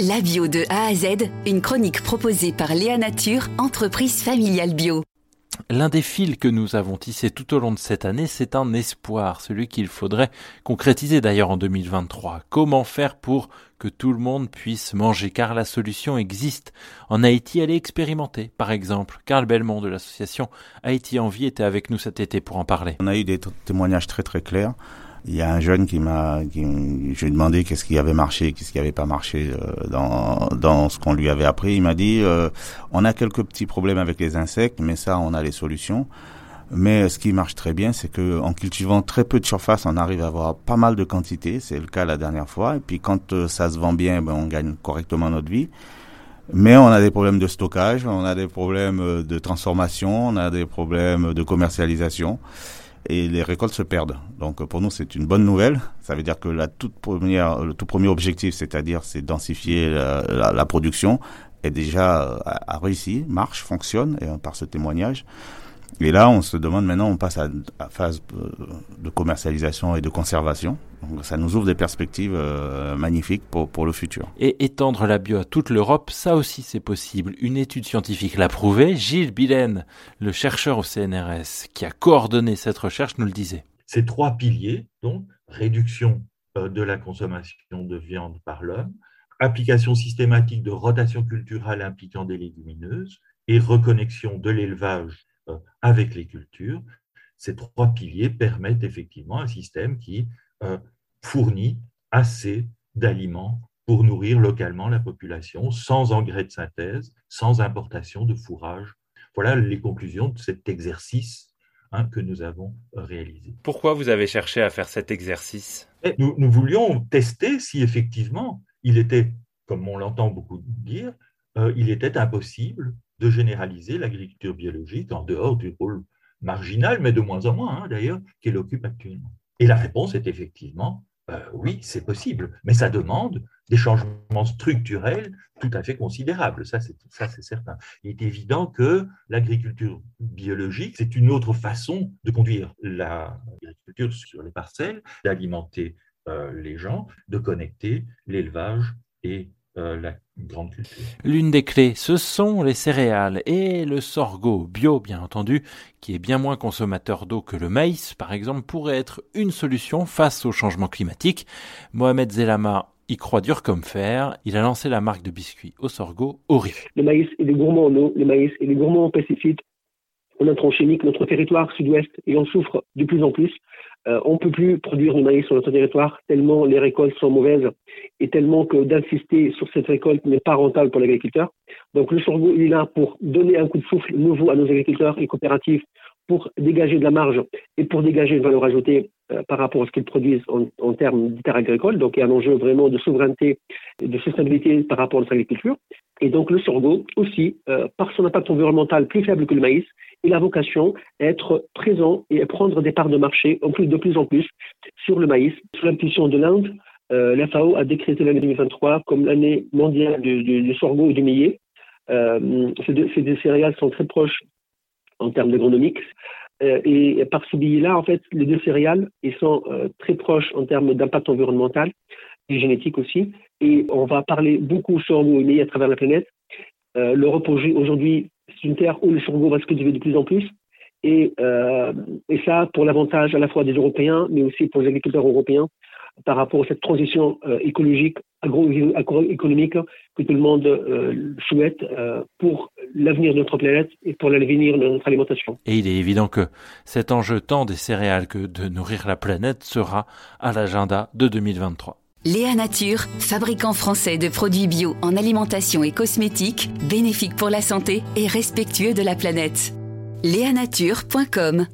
La bio de A à Z, une chronique proposée par Léa Nature, entreprise familiale bio. L'un des fils que nous avons tissés tout au long de cette année, c'est un espoir, celui qu'il faudrait concrétiser d'ailleurs en 2023. Comment faire pour que tout le monde puisse manger Car la solution existe. En Haïti, elle est expérimentée. Par exemple, Carl Belmont de l'association Haïti en vie était avec nous cet été pour en parler. On a eu des témoignages très très clairs il y a un jeune qui m'a, je lui ai demandé qu'est-ce qui avait marché, qu'est-ce qui avait pas marché euh, dans dans ce qu'on lui avait appris. Il m'a dit, euh, on a quelques petits problèmes avec les insectes, mais ça, on a les solutions. Mais ce qui marche très bien, c'est que en cultivant très peu de surface, on arrive à avoir pas mal de quantité. C'est le cas la dernière fois. Et puis quand euh, ça se vend bien, ben, on gagne correctement notre vie. Mais on a des problèmes de stockage, on a des problèmes de transformation, on a des problèmes de commercialisation et les récoltes se perdent. Donc pour nous, c'est une bonne nouvelle. Ça veut dire que la toute première, le tout premier objectif, c'est-à-dire c'est densifier la, la, production, est déjà a, réussi, marche, fonctionne et par ce témoignage. Et là, on se demande maintenant, on passe à, la phase euh, de commercialisation et de conservation. Donc, ça nous ouvre des perspectives euh, magnifiques pour, pour le futur. Et étendre la bio à toute l'Europe, ça aussi c'est possible. Une étude scientifique l'a prouvé. Gilles Billen, le chercheur au CNRS qui a coordonné cette recherche, nous le disait. Ces trois piliers, donc réduction euh, de la consommation de viande par l'homme, application systématique de rotation culturelle impliquant des légumineuses et reconnexion de l'élevage avec les cultures, ces trois piliers permettent effectivement un système qui euh, fournit assez d'aliments pour nourrir localement la population sans engrais de synthèse, sans importation de fourrage. Voilà les conclusions de cet exercice hein, que nous avons réalisé. Pourquoi vous avez cherché à faire cet exercice? Nous, nous, voulions tester si effectivement il était, comme on l'entend beaucoup dire, euh, il était impossible de généraliser l'agriculture biologique en dehors du rôle marginal, mais de moins en moins hein, d'ailleurs, qu'elle occupe actuellement. Et la réponse est effectivement euh, oui, c'est possible, mais ça demande des changements structurels tout à fait considérables. Ça, c'est certain. Il est évident que l'agriculture biologique, c'est une autre façon de conduire l'agriculture sur les parcelles, d'alimenter euh, les gens, de connecter l'élevage et euh, la. L'une des clés, ce sont les céréales et le sorgho bio, bien entendu, qui est bien moins consommateur d'eau que le maïs, par exemple, pourrait être une solution face au changement climatique. Mohamed Zelama y croit dur comme fer. Il a lancé la marque de biscuits au sorgho Ori. Le maïs est gourmand en eau, le maïs est gourmand en pesticides, en intrants chimiques. Notre territoire sud-ouest et en souffre de plus en plus. Euh, on ne peut plus produire du maïs sur notre territoire tellement les récoltes sont mauvaises et tellement que d'insister sur cette récolte n'est pas rentable pour l'agriculteur. Donc le sorgho, il est là pour donner un coup de souffle nouveau à nos agriculteurs et coopératives pour dégager de la marge et pour dégager une valeur ajoutée euh, par rapport à ce qu'ils produisent en, termes de terres agricoles. Donc il y a un enjeu vraiment de souveraineté et de sustainabilité par rapport à notre agriculture. Et donc le sorgho aussi, euh, par son impact environnemental plus faible que le maïs, il a vocation à être présent et à prendre des parts de marché en plus, de plus en plus sur le maïs. Sous l'impulsion de l'Inde, euh, la FAO a décrété l'année 2023 comme l'année mondiale du, sorgho et du millet. Euh, ces, deux, céréales sont très proches en termes d'agronomiques. Euh, et par ce billet-là, en fait, les deux céréales, ils sont euh, très proches en termes d'impact environnemental et génétique aussi. Et on va parler beaucoup sorgho et à travers la planète. L'Europe aujourd'hui c'est une terre où le sorgho va se cultiver de plus en plus. Et, euh, ça, pour l'avantage à la fois des Européens, mais aussi pour les agriculteurs européens, par rapport à cette transition euh, écologique, agroéconomique que tout le monde euh, souhaite euh, pour l'avenir de notre planète et pour l'avenir de notre alimentation. Et il est évident que cet enjeu tant des céréales que de nourrir la planète sera à l'agenda de 2023. Léa Nature, fabricant français de produits bio en alimentation et cosmétiques, bénéfiques pour la santé et respectueux de la planète. Léanature.com